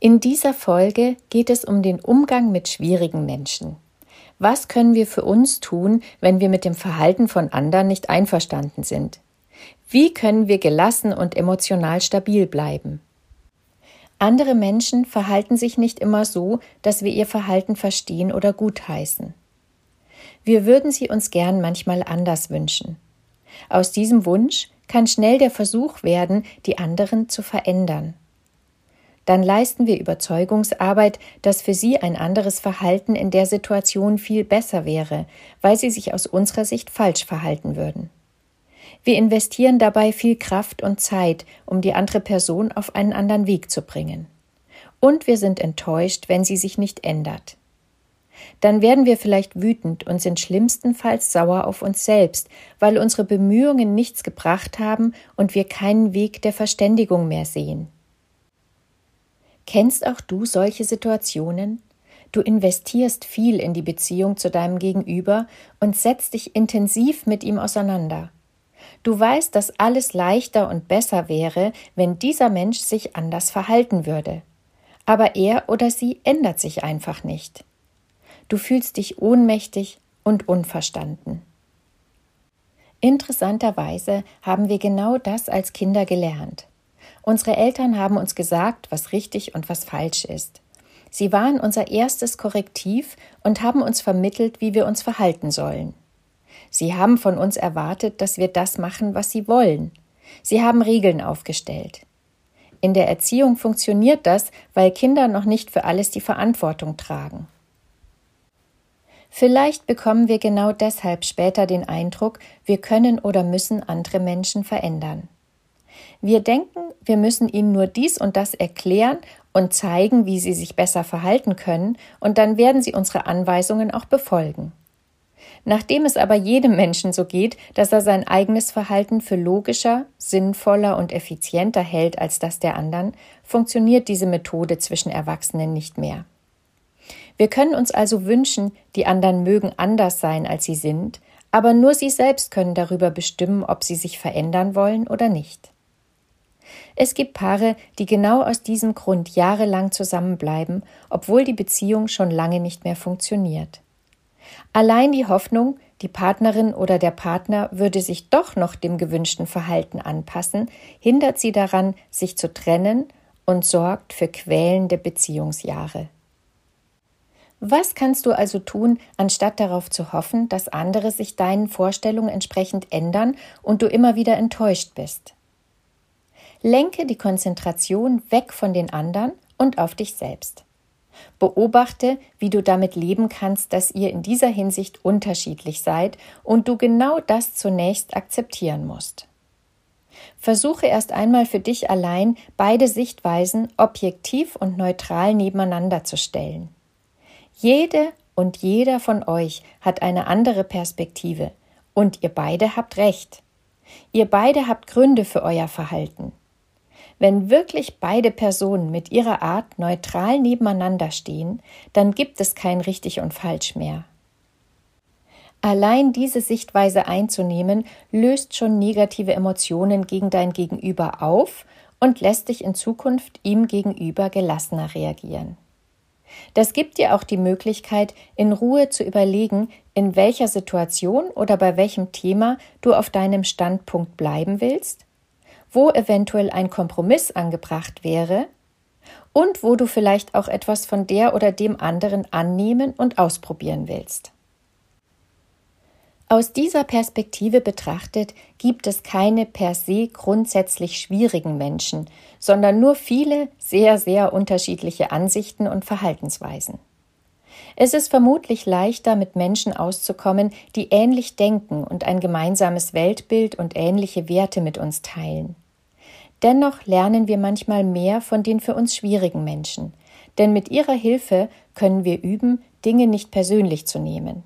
In dieser Folge geht es um den Umgang mit schwierigen Menschen. Was können wir für uns tun, wenn wir mit dem Verhalten von anderen nicht einverstanden sind? Wie können wir gelassen und emotional stabil bleiben? Andere Menschen verhalten sich nicht immer so, dass wir ihr Verhalten verstehen oder gutheißen. Wir würden sie uns gern manchmal anders wünschen. Aus diesem Wunsch kann schnell der Versuch werden, die anderen zu verändern dann leisten wir Überzeugungsarbeit, dass für sie ein anderes Verhalten in der Situation viel besser wäre, weil sie sich aus unserer Sicht falsch verhalten würden. Wir investieren dabei viel Kraft und Zeit, um die andere Person auf einen anderen Weg zu bringen. Und wir sind enttäuscht, wenn sie sich nicht ändert. Dann werden wir vielleicht wütend und sind schlimmstenfalls sauer auf uns selbst, weil unsere Bemühungen nichts gebracht haben und wir keinen Weg der Verständigung mehr sehen. Kennst auch du solche Situationen? Du investierst viel in die Beziehung zu deinem Gegenüber und setzt dich intensiv mit ihm auseinander. Du weißt, dass alles leichter und besser wäre, wenn dieser Mensch sich anders verhalten würde. Aber er oder sie ändert sich einfach nicht. Du fühlst dich ohnmächtig und unverstanden. Interessanterweise haben wir genau das als Kinder gelernt. Unsere Eltern haben uns gesagt, was richtig und was falsch ist. Sie waren unser erstes Korrektiv und haben uns vermittelt, wie wir uns verhalten sollen. Sie haben von uns erwartet, dass wir das machen, was sie wollen. Sie haben Regeln aufgestellt. In der Erziehung funktioniert das, weil Kinder noch nicht für alles die Verantwortung tragen. Vielleicht bekommen wir genau deshalb später den Eindruck, wir können oder müssen andere Menschen verändern. Wir denken, wir müssen ihnen nur dies und das erklären und zeigen, wie sie sich besser verhalten können, und dann werden sie unsere Anweisungen auch befolgen. Nachdem es aber jedem Menschen so geht, dass er sein eigenes Verhalten für logischer, sinnvoller und effizienter hält als das der anderen, funktioniert diese Methode zwischen Erwachsenen nicht mehr. Wir können uns also wünschen, die anderen mögen anders sein, als sie sind, aber nur sie selbst können darüber bestimmen, ob sie sich verändern wollen oder nicht. Es gibt Paare, die genau aus diesem Grund jahrelang zusammenbleiben, obwohl die Beziehung schon lange nicht mehr funktioniert. Allein die Hoffnung, die Partnerin oder der Partner würde sich doch noch dem gewünschten Verhalten anpassen, hindert sie daran, sich zu trennen und sorgt für quälende Beziehungsjahre. Was kannst du also tun, anstatt darauf zu hoffen, dass andere sich deinen Vorstellungen entsprechend ändern und du immer wieder enttäuscht bist? Lenke die Konzentration weg von den anderen und auf dich selbst. Beobachte, wie du damit leben kannst, dass ihr in dieser Hinsicht unterschiedlich seid und du genau das zunächst akzeptieren musst. Versuche erst einmal für dich allein, beide Sichtweisen objektiv und neutral nebeneinander zu stellen. Jede und jeder von euch hat eine andere Perspektive und ihr beide habt recht. Ihr beide habt Gründe für euer Verhalten. Wenn wirklich beide Personen mit ihrer Art neutral nebeneinander stehen, dann gibt es kein richtig und falsch mehr. Allein diese Sichtweise einzunehmen, löst schon negative Emotionen gegen dein Gegenüber auf und lässt dich in Zukunft ihm gegenüber gelassener reagieren. Das gibt dir auch die Möglichkeit, in Ruhe zu überlegen, in welcher Situation oder bei welchem Thema du auf deinem Standpunkt bleiben willst wo eventuell ein Kompromiss angebracht wäre und wo du vielleicht auch etwas von der oder dem anderen annehmen und ausprobieren willst. Aus dieser Perspektive betrachtet gibt es keine per se grundsätzlich schwierigen Menschen, sondern nur viele sehr, sehr unterschiedliche Ansichten und Verhaltensweisen. Es ist vermutlich leichter, mit Menschen auszukommen, die ähnlich denken und ein gemeinsames Weltbild und ähnliche Werte mit uns teilen. Dennoch lernen wir manchmal mehr von den für uns schwierigen Menschen, denn mit ihrer Hilfe können wir üben, Dinge nicht persönlich zu nehmen.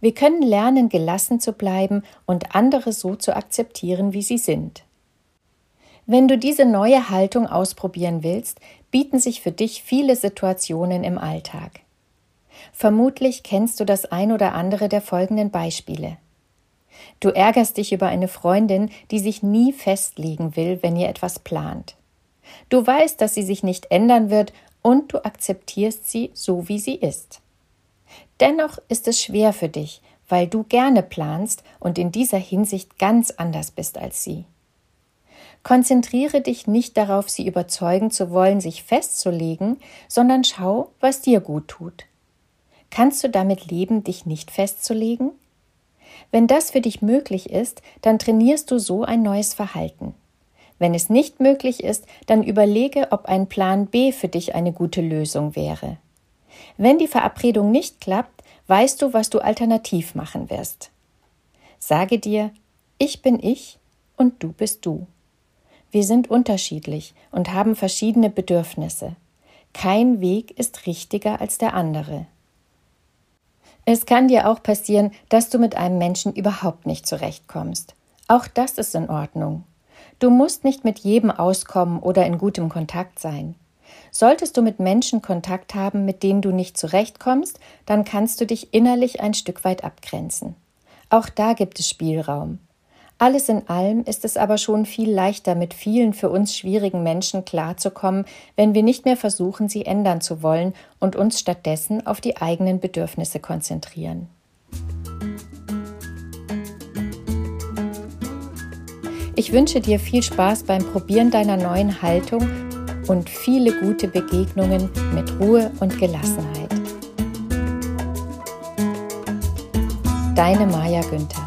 Wir können lernen, gelassen zu bleiben und andere so zu akzeptieren, wie sie sind. Wenn du diese neue Haltung ausprobieren willst, bieten sich für dich viele Situationen im Alltag. Vermutlich kennst du das ein oder andere der folgenden Beispiele. Du ärgerst dich über eine Freundin, die sich nie festlegen will, wenn ihr etwas plant. Du weißt, dass sie sich nicht ändern wird und du akzeptierst sie so, wie sie ist. Dennoch ist es schwer für dich, weil du gerne planst und in dieser Hinsicht ganz anders bist als sie. Konzentriere dich nicht darauf, sie überzeugen zu wollen, sich festzulegen, sondern schau, was dir gut tut. Kannst du damit leben, dich nicht festzulegen? Wenn das für dich möglich ist, dann trainierst du so ein neues Verhalten. Wenn es nicht möglich ist, dann überlege, ob ein Plan B für dich eine gute Lösung wäre. Wenn die Verabredung nicht klappt, weißt du, was du alternativ machen wirst. Sage dir, ich bin ich und du bist du. Wir sind unterschiedlich und haben verschiedene Bedürfnisse. Kein Weg ist richtiger als der andere. Es kann dir auch passieren, dass du mit einem Menschen überhaupt nicht zurechtkommst. Auch das ist in Ordnung. Du musst nicht mit jedem auskommen oder in gutem Kontakt sein. Solltest du mit Menschen Kontakt haben, mit denen du nicht zurechtkommst, dann kannst du dich innerlich ein Stück weit abgrenzen. Auch da gibt es Spielraum. Alles in allem ist es aber schon viel leichter, mit vielen für uns schwierigen Menschen klarzukommen, wenn wir nicht mehr versuchen, sie ändern zu wollen und uns stattdessen auf die eigenen Bedürfnisse konzentrieren. Ich wünsche dir viel Spaß beim Probieren deiner neuen Haltung und viele gute Begegnungen mit Ruhe und Gelassenheit. Deine Maja Günther